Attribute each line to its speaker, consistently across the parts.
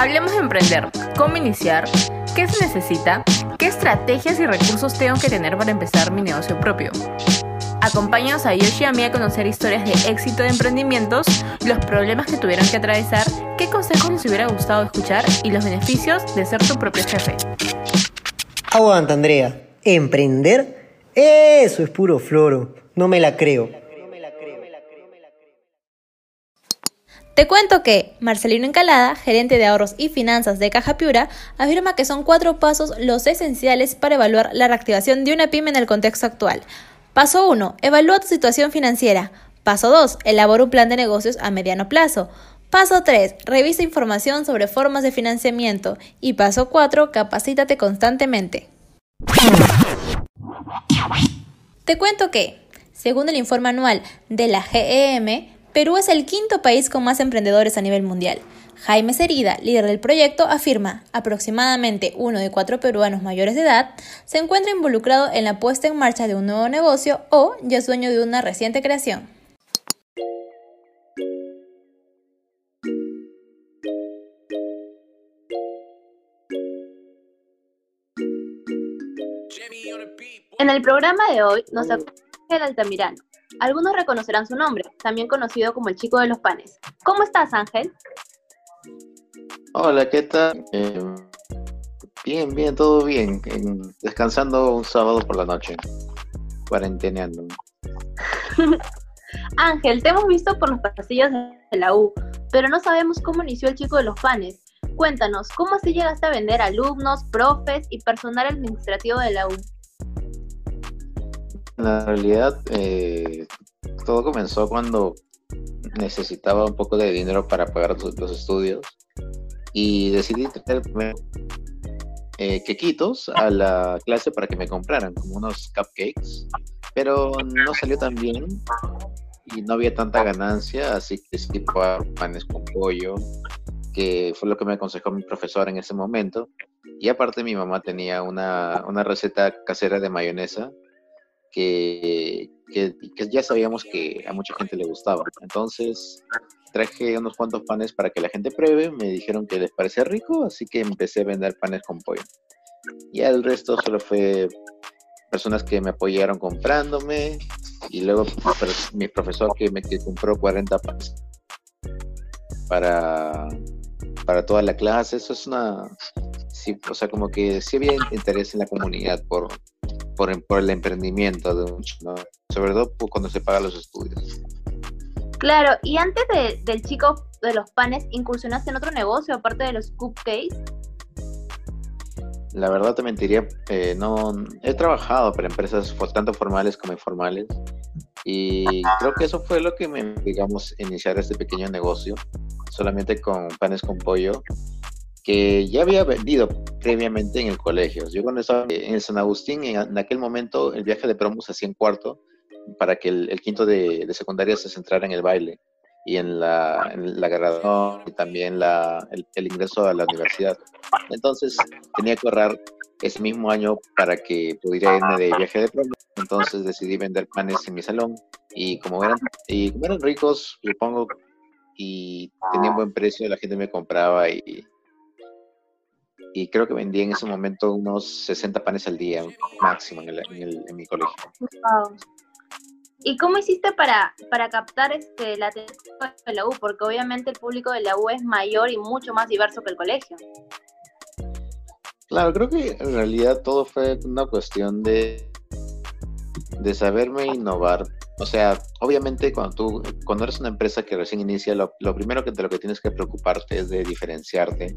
Speaker 1: Hablemos de emprender, cómo iniciar, qué se necesita, qué estrategias y recursos tengo que tener para empezar mi negocio propio. Acompáñanos a Yoshi y a mí a conocer historias de éxito de emprendimientos, los problemas que tuvieron que atravesar, qué consejos les hubiera gustado escuchar y los beneficios de ser tu propio jefe.
Speaker 2: Aguanta, Andrea. ¿Emprender? Eso es puro floro. No me la creo.
Speaker 3: Te cuento que Marcelino Encalada, gerente de ahorros y finanzas de Caja Piura, afirma que son cuatro pasos los esenciales para evaluar la reactivación de una pyme en el contexto actual. Paso 1. Evalúa tu situación financiera. Paso 2. Elabora un plan de negocios a mediano plazo. Paso 3. Revisa información sobre formas de financiamiento. Y paso 4. Capacítate constantemente. Te cuento que, según el informe anual de la GEM, Perú es el quinto país con más emprendedores a nivel mundial. Jaime Cerida, líder del proyecto, afirma, aproximadamente uno de cuatro peruanos mayores de edad se encuentra involucrado en la puesta en marcha de un nuevo negocio o ya es dueño de una reciente creación.
Speaker 4: En el programa de hoy nos acompaña el Altamirano, algunos reconocerán su nombre, también conocido como el chico de los panes. ¿Cómo estás, Ángel?
Speaker 5: Hola, ¿qué tal? Eh, bien, bien, todo bien. descansando un sábado por la noche, cuarenteneando.
Speaker 4: Ángel, te hemos visto por los pasillos de la U, pero no sabemos cómo inició el chico de los panes. Cuéntanos, ¿cómo así llegaste a vender alumnos, profes y personal administrativo de la U?
Speaker 5: En realidad, eh, todo comenzó cuando necesitaba un poco de dinero para pagar los estudios y decidí traer eh, quequitos a la clase para que me compraran, como unos cupcakes, pero no salió tan bien y no había tanta ganancia, así que decidí probar panes con pollo, que fue lo que me aconsejó mi profesor en ese momento. Y aparte mi mamá tenía una, una receta casera de mayonesa que, ya sabíamos que a mucha gente le gustaba. Entonces traje unos cuantos panes para que la gente pruebe, me dijeron que les parecía rico, así que empecé a vender panes con pollo. Y el resto solo fue personas que me apoyaron comprándome y luego mi profesor que me compró 40 panes para, para toda la clase. Eso es una... Sí, o sea, como que sí había interés en la comunidad por, por, el emprendimiento de un ¿no? sobre todo cuando se pagan los estudios.
Speaker 4: Claro, y antes del chico de los panes, ¿incursionaste en otro negocio aparte de los cupcakes?
Speaker 5: La verdad te mentiría, eh, no he trabajado para empresas tanto formales como informales y creo que eso fue lo que me, digamos, iniciar este pequeño negocio, solamente con panes con pollo que ya había vendido previamente en el colegio. Yo cuando estaba en San Agustín, en, aquel momento el viaje de promo se hacía en cuarto para que el, quinto de, secundaria se centrara en el baile y en la, en la graduación y también la, el, ingreso a la universidad. Entonces tenía que ahorrar ese mismo año para que pudiera irme de viaje de promo. Entonces decidí vender panes en mi salón y como eran, y como eran ricos, supongo, y tenían buen precio, la gente me compraba y y creo que vendía en ese momento unos 60 panes al día máximo en, en, mi colegio.
Speaker 4: ¿Y cómo hiciste para, para captar este, la atención de la U? Porque obviamente el público de la U es mayor y mucho más diverso que el colegio.
Speaker 5: Claro, creo que en realidad todo fue una cuestión de, de saberme innovar. O sea, obviamente cuando tú, cuando eres una empresa que recién inicia, lo, primero que lo que tienes que preocuparte es de diferenciarte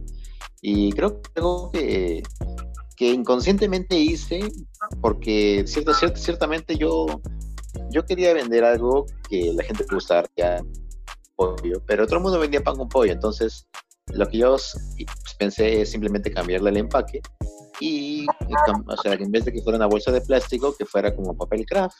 Speaker 5: y creo que algo que, inconscientemente hice, porque cierto, ciertamente yo, yo quería vender algo que la gente le gustara, pollo, pero todo el mundo vendía pan con pollo, entonces lo que yo pues, pensé es simplemente cambiarle el empaque y, o sea, en vez de que fuera una bolsa de plástico, que fuera como papel craft.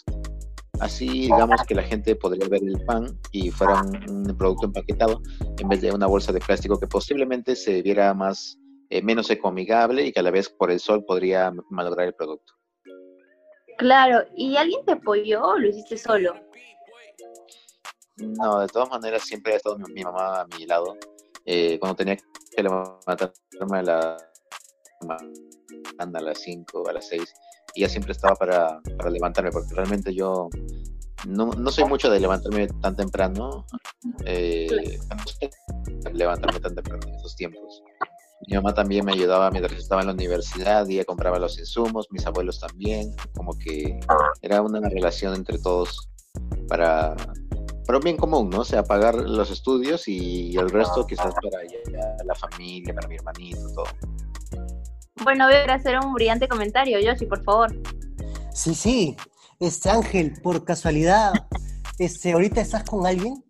Speaker 5: Así, digamos que la gente podría ver el pan y fuera un, producto empaquetado en vez de una bolsa de plástico que posiblemente se viera más eh, menos ecoamigable y que a la vez por el sol podría malograr el producto.
Speaker 4: Claro, ¿y alguien te apoyó o lo hiciste solo?
Speaker 5: No, de todas maneras siempre ha estado mi, mamá a mi lado eh, cuando tenía que levantarme a la a las 5, a las 6, y ya siempre estaba para, para levantarme, porque realmente yo no, no, soy mucho de levantarme tan temprano, eh, levantarme tan temprano en esos tiempos. Mi mamá también me ayudaba mientras estaba en la universidad y ella compraba los insumos, mis abuelos también, como que era una relación entre todos para, para un bien común, ¿no? O sea, pagar los estudios y el resto quizás para la familia, para mi hermanito, todo.
Speaker 4: Bueno, voy a hacer un brillante comentario, Yoshi, por favor.
Speaker 2: Sí, sí. Este Ángel, por casualidad, este, ¿ahorita estás con alguien?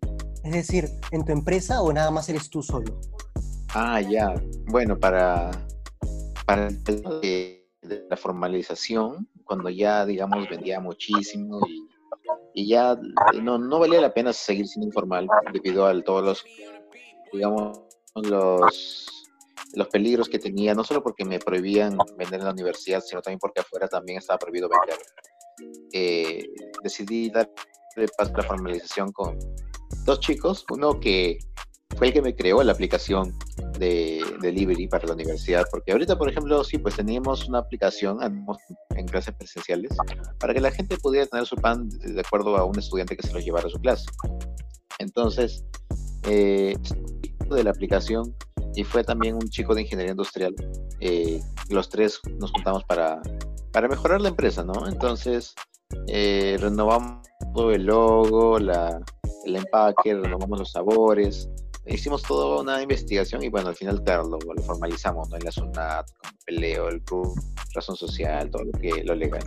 Speaker 2: Es decir, ¿en tu empresa o nada más eres tú solo?
Speaker 5: Ah, ya. Bueno, para, para el tema de, la formalización, cuando ya, digamos, vendía muchísimo y, y ya no, no, valía la pena seguir siendo informal debido a todos los, digamos, los, los peligros que tenía, no solo porque me prohibían vender en la universidad, sino también porque afuera también estaba prohibido vender. Eh, decidí darle paso a la formalización con dos chicos, uno que fue el que me creó la aplicación de delivery para la universidad, porque ahorita, por ejemplo, sí, pues teníamos una aplicación en clases presenciales para que la gente pudiera tener su pan de acuerdo a un estudiante que se lo llevara a su clase. Entonces, eh, de la aplicación y fue también un chico de ingeniería industrial. Eh, los tres nos juntamos para para mejorar la empresa, ¿no? Entonces, eh, renovamos el logo, la, el empaque, renovamos los sabores, hicimos toda una investigación y bueno, al final, claro, lo, formalizamos, ¿no? En la zona, como peleo, el club, razón social, todo lo que lo legal.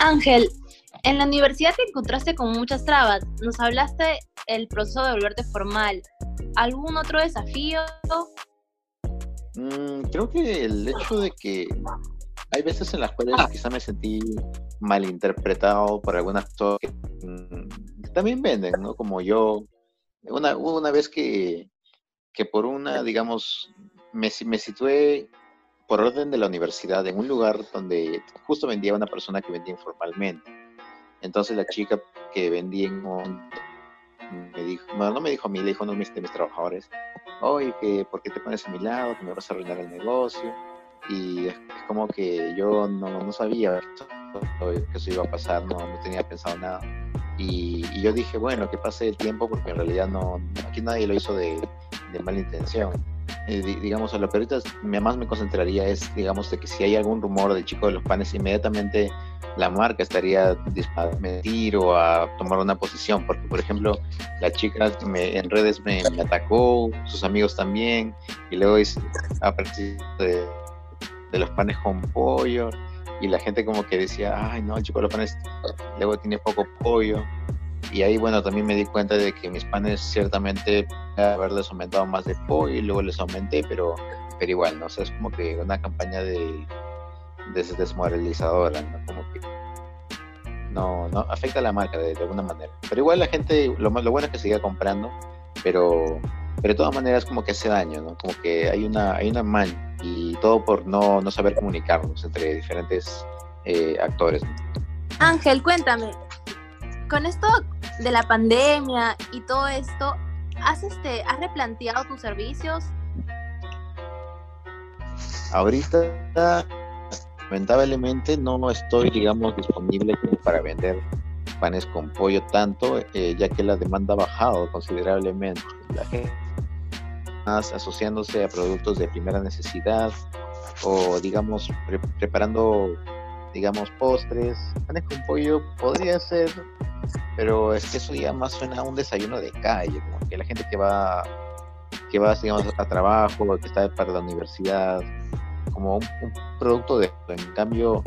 Speaker 4: Ángel, en la universidad te encontraste con muchas trabas. Nos hablaste el proceso de volverte formal. ¿Algún otro desafío?
Speaker 5: Mm, creo que el hecho de que hay veces en las cuales quizá me sentí malinterpretado por algún actor que mm, también venden, ¿no? Como yo, una, una vez que, que por una, digamos, me, me situé por orden de la universidad en un lugar donde justo vendía una persona que vendía informalmente. Entonces la chica que vendía en me dijo, no me dijo a mí, le dijo a uno de mis, mis trabajadores, oye, ¿por qué te pones a mi lado? Que me vas a arruinar el negocio y es, como que yo no, no sabía que eso iba a pasar, no, no tenía pensado nada. Y, yo dije, bueno, que pase el tiempo porque en realidad no, aquí nadie lo hizo de, de mala intención. Eh, digamos, a lo que ahorita más me concentraría es, digamos, de que si hay algún rumor del chico de los panes, inmediatamente la marca estaría a mentir o a tomar una posición, porque, por ejemplo, la chica me, en redes me, atacó, sus amigos también, y luego a partir de de los panes con pollo y la gente como que decía, ay no, el chico de los panes luego tiene poco pollo. Y ahí, bueno, también me di cuenta de que mis panes ciertamente haberles aumentado más de pollo y luego les aumenté, pero, pero igual, ¿no? O sea, es como que una campaña de, de desmoralizadora, ¿no? Como que no, no afecta a la marca de, alguna manera. Pero igual la gente, lo, lo bueno es que siga comprando, pero, pero de todas maneras como que hace daño, ¿no? Como que hay una, hay una mancha y todo por no, no saber comunicarnos entre diferentes eh, actores.
Speaker 4: Ángel, cuéntame, con esto de la pandemia y todo esto, ¿has, este, ¿has replanteado tus servicios?
Speaker 5: Ahorita, lamentablemente, no estoy, digamos, disponible para vender panes con pollo tanto, eh, ya que la demanda ha bajado considerablemente. La gente asociándose a productos de primera necesidad o digamos preparando digamos postres panes con pollo podría ser pero es que eso ya más suena a un desayuno de calle como que la gente que va que va digamos a trabajo que está para la universidad como un, producto de en cambio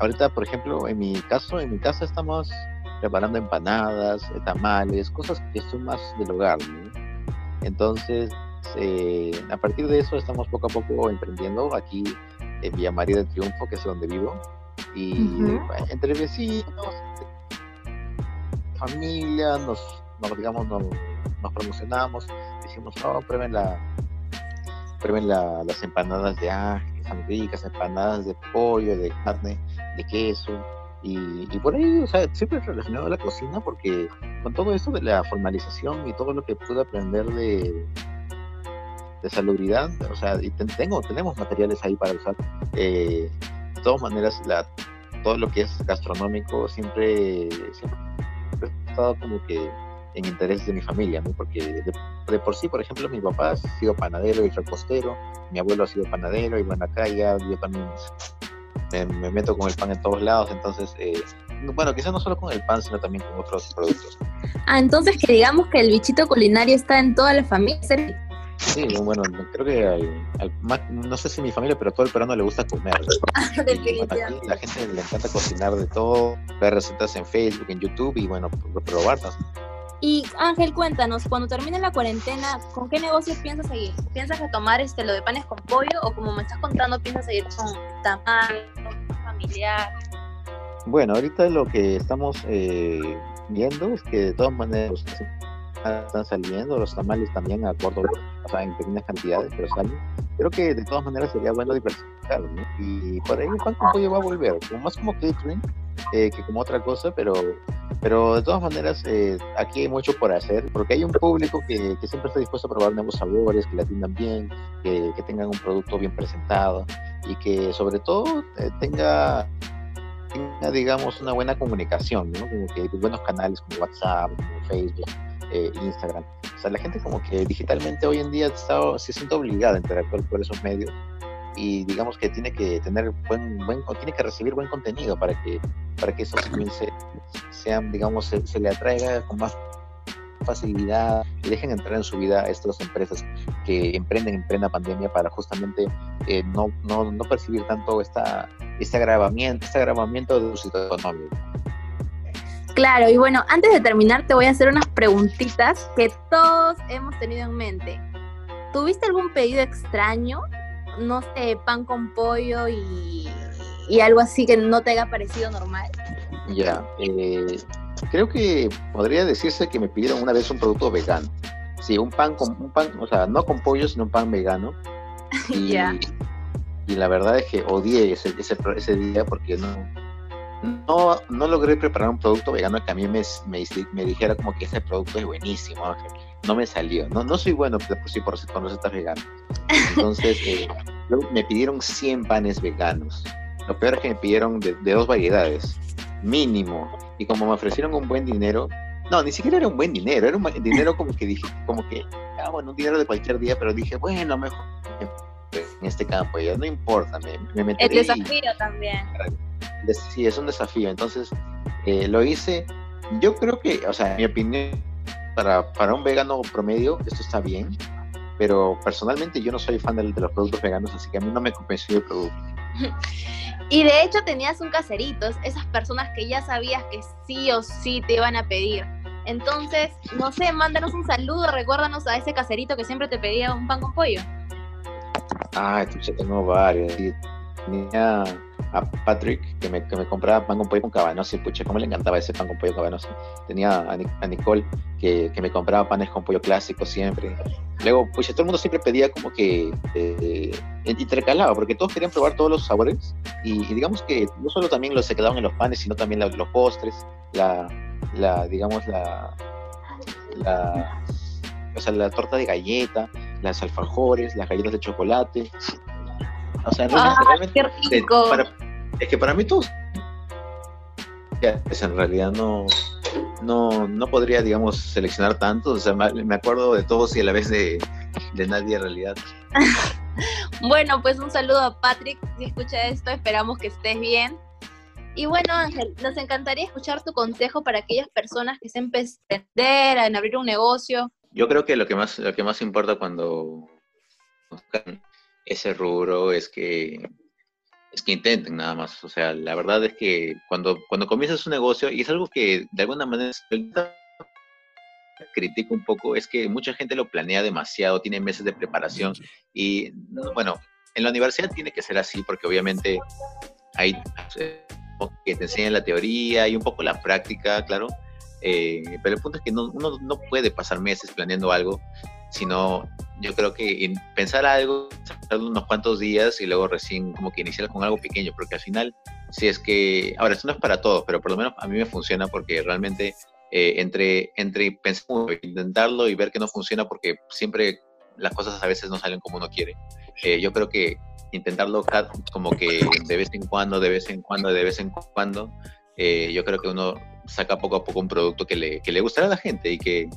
Speaker 5: ahorita por ejemplo en mi caso en mi casa estamos preparando empanadas tamales cosas que son más del hogar entonces, eh, a partir de eso estamos poco a poco emprendiendo aquí en Villa María del Triunfo, que es donde vivo. Y entre vecinos, familia, nos, digamos, nos, promocionamos, decimos, no, prueben la, prueben las empanadas de ángel, son ricas, empanadas de pollo, de carne, de queso. Y, por ahí, o sea, siempre relacionado a la cocina, porque con todo esto de la formalización y todo lo que pude aprender de, de salubridad, o sea, y tengo, tenemos materiales ahí para usar. Eh, de todas maneras, la, todo lo que es gastronómico siempre, siempre ha estado como que en interés de mi familia. Porque de, por sí, por ejemplo, mi papá ha sido panadero y repostero, mi abuelo ha sido panadero y bueno, acá ya yo también me, meto con el pan en todos lados, entonces, eh, bueno, quizás no solo con el pan, sino también con otros productos.
Speaker 4: Ah, entonces que digamos que el bichito culinario está en toda la familia.
Speaker 5: Sí, bueno, creo que no sé si mi familia, pero todo el peruano le gusta comer. la gente le encanta cocinar de todo, ver recetas en Facebook, en YouTube y bueno, probarlas.
Speaker 4: Y Ángel, cuéntanos, cuando termine la cuarentena, ¿con qué negocios piensas seguir? ¿Piensas retomar este, lo de panes con pollo o como me estás contando, piensas seguir con tamal, familiar?
Speaker 5: Bueno, ahorita lo que estamos eh, viendo es que de todas maneras están saliendo, los tamales también a corto, o sea, en pequeñas cantidades, pero salen. Creo que de todas maneras sería bueno diversificar, ¿no? Y por ahí el pan va a volver, como más como catering eh, que como otra cosa, pero pero de todas maneras, eh, aquí hay mucho por hacer, porque hay un público que, que, siempre está dispuesto a probar nuevos sabores, que la atiendan bien, que, que tengan un producto bien presentado y que sobre todo eh, tenga, tenga, digamos, una buena comunicación, ¿no? Como que buenos canales como WhatsApp, como Facebook, eh, Instagram. O sea, la gente como que digitalmente hoy en día está, se siente obligada a interactuar por esos medios y digamos que tiene que tener buen, buen tiene que recibir buen contenido para que para que eso se, sean digamos se, le atraiga con más facilidad y dejen entrar en su vida a estas empresas que emprenden en plena pandemia para justamente eh, no, no, no, percibir tanto esta, este agravamiento, este agravamiento de su situación económica.
Speaker 4: Claro, y bueno, antes de terminar te voy a hacer unas preguntitas que todos hemos tenido en mente. ¿Tuviste algún pedido extraño no sé, pan con pollo y, algo así que no te haya parecido normal?
Speaker 5: Ya, eh, creo que podría decirse que me pidieron una vez un producto vegano. Sí, un pan con un pan, o sea, no con pollo, sino un pan vegano. Y, y la verdad es que odié ese, ese, ese día porque no, no, no logré preparar un producto vegano que a mí me, me, me dijera como que ese producto es buenísimo. No me salió. No, no soy bueno por sí por, por recetas veganas. Entonces, eh, me pidieron 100 panes veganos. Lo peor es que me pidieron de, dos variedades, mínimo. Y como me ofrecieron un buen dinero, no, ni siquiera era un buen dinero, era un dinero como que dije, como que, ah, bueno, un dinero de cualquier día, pero dije, bueno, mejor en este campo, ya no importa, me, me meteré.
Speaker 4: El desafío también
Speaker 5: sí, es un desafío. Entonces, eh, lo hice. Yo creo que, o sea, en mi opinión, para, para un vegano promedio, esto está bien. Pero personalmente yo no soy fan de, los productos veganos, así que a mí no me convenció el producto.
Speaker 4: Y de hecho tenías un caserito, esas personas que ya sabías que sí o sí te iban a pedir. Entonces, no sé, mándanos un saludo, recuérdanos a ese caserito que siempre te pedía un pan con pollo.
Speaker 5: Ah, ya tengo varios. Tenía a Patrick, que me, que me compraba pan con pollo con cabanosi, pucha, cómo le encantaba ese pan con pollo cabanosi. Tenía a, Nicole, que, que, me compraba panes con pollo clásico siempre. Luego, pues todo el mundo siempre pedía como que eh, intercalaba, porque todos querían probar todos los sabores. Y, digamos que no solo también los se quedaban en los panes, sino también los postres, la, la digamos, la, la, o sea, la torta de galleta, las alfajores, las galletas de chocolate, o sea, realmente, es que para mí todos en realidad no, no, no podría, digamos, seleccionar tantos. O sea, me acuerdo de todos y a la vez de, de nadie en realidad.
Speaker 4: bueno, pues un saludo a Patrick. Si escucha esto, esperamos que estés bien. Y bueno, Ángel, nos encantaría escuchar tu consejo para aquellas personas que se empiezan a en abrir un negocio.
Speaker 5: Yo creo que lo que más, lo que más importa cuando ese rubro es que es que intenten nada más. O sea, la verdad es que cuando, cuando comienzas un negocio, y es algo que de alguna manera critico un poco, es que mucha gente lo planea demasiado, tiene meses de preparación y bueno, en la universidad tiene que ser así porque obviamente hay eh, que te enseñan la teoría y un poco la práctica, claro, eh, pero el punto es que no, uno no puede pasar meses planeando algo sino yo creo que pensar algo, unos cuantos días y luego recién como que iniciar con algo pequeño, porque al final, si es que, ahora, esto no es para todos, pero por lo menos a mí me funciona porque realmente eh, entre, entre pensar, intentarlo y ver que no funciona, porque siempre las cosas a veces no salen como uno quiere. Eh, yo creo que intentarlo como que de vez en cuando, de vez en cuando, de vez en cuando, eh, yo creo que uno saca poco a poco un producto que le, que le gustará a la gente y que,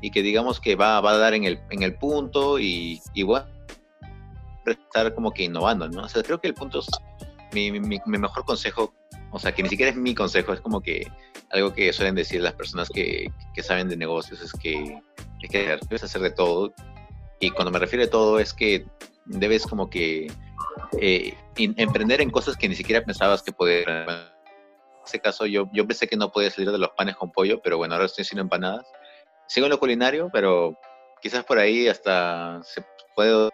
Speaker 5: y que digamos que va, va a dar en el, en el punto y, igual estar como que innovando, ¿no? O sea, creo que el punto es mi, mi, mi, mejor consejo, o sea, que ni siquiera es mi consejo, es como que algo que suelen decir las personas que, que saben de negocios, es que, es que debes hacer de todo. Y cuando me refiero a todo es que debes como que eh, emprender en cosas que ni siquiera pensabas que podías. En ese caso yo, yo pensé que no podía salir de los panes con pollo, pero bueno, ahora estoy haciendo empanadas. Sigo en lo culinario, pero quizás por ahí hasta se puede...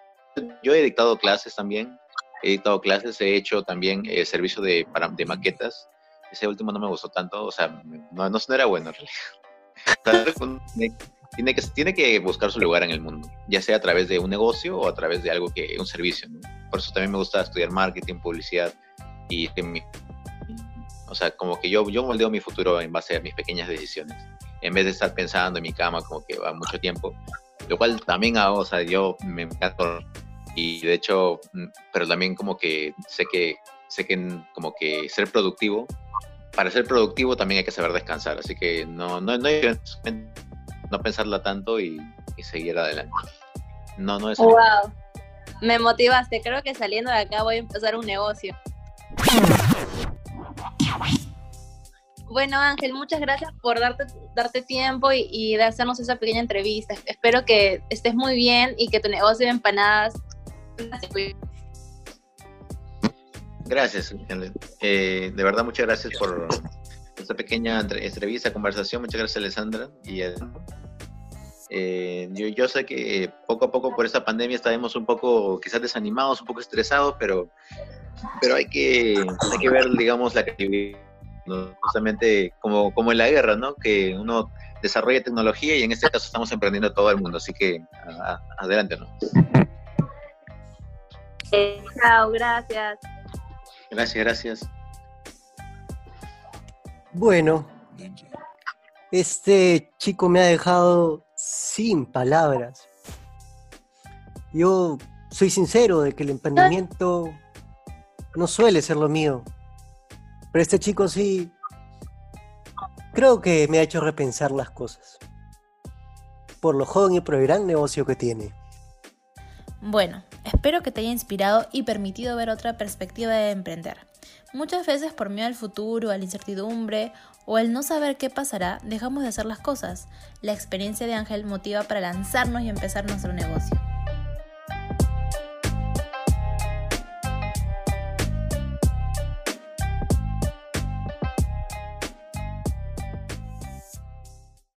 Speaker 5: Yo he dictado clases también, he dictado clases, he hecho también eh, servicio de, para, de maquetas. Ese último no me gustó tanto, o sea, no, no, era bueno en realidad. tiene que, tiene que buscar su lugar en el mundo, ya sea a través de un negocio o a través de algo que, un servicio. Por eso también me gusta estudiar marketing, publicidad y o sea, como que yo, yo moldeo mi futuro en base a mis pequeñas decisiones, en vez de estar pensando en mi cama como que va mucho tiempo, lo cual también hago, o sea, yo me encanto y de hecho, mm, pero también como que sé que, sé que como que ser productivo, para ser productivo también hay que saber descansar, así que no, no, no no pensarla tanto y, seguir adelante. No, no es.
Speaker 4: Wow. Me motivaste. Creo que saliendo de acá voy a empezar un negocio. Bueno, Ángel, muchas gracias por darte, darte tiempo y, de hacernos esa pequeña entrevista. Espero que estés muy bien y que tu negocio de empanadas.
Speaker 5: Gracias, eh, de verdad, muchas gracias por, esta pequeña entrevista, conversación. Muchas gracias, Alessandra. Y eh, yo, yo, sé que poco a poco por esta pandemia estaremos un poco quizás desanimados, un poco estresados, pero, pero hay, que, hay que ver, digamos, la creatividad, justamente como, como en la guerra, ¿no? Que uno desarrolla tecnología y en este caso estamos emprendiendo todo el mundo, así que adelante, ¿no?
Speaker 4: Eh, chao, gracias.
Speaker 5: Gracias, gracias.
Speaker 2: Bueno, este chico me ha dejado sin palabras. Yo soy sincero de que el emprendimiento no suele ser lo mío, pero este chico sí, creo que me ha hecho repensar las cosas, por lo joven y por el gran negocio que tiene.
Speaker 3: Bueno, espero que te haya inspirado y permitido ver otra perspectiva de emprender. Muchas veces por miedo al futuro, a la incertidumbre o el no saber qué pasará, dejamos de hacer las cosas. La experiencia de Ángel motiva para lanzarnos y empezar nuestro negocio.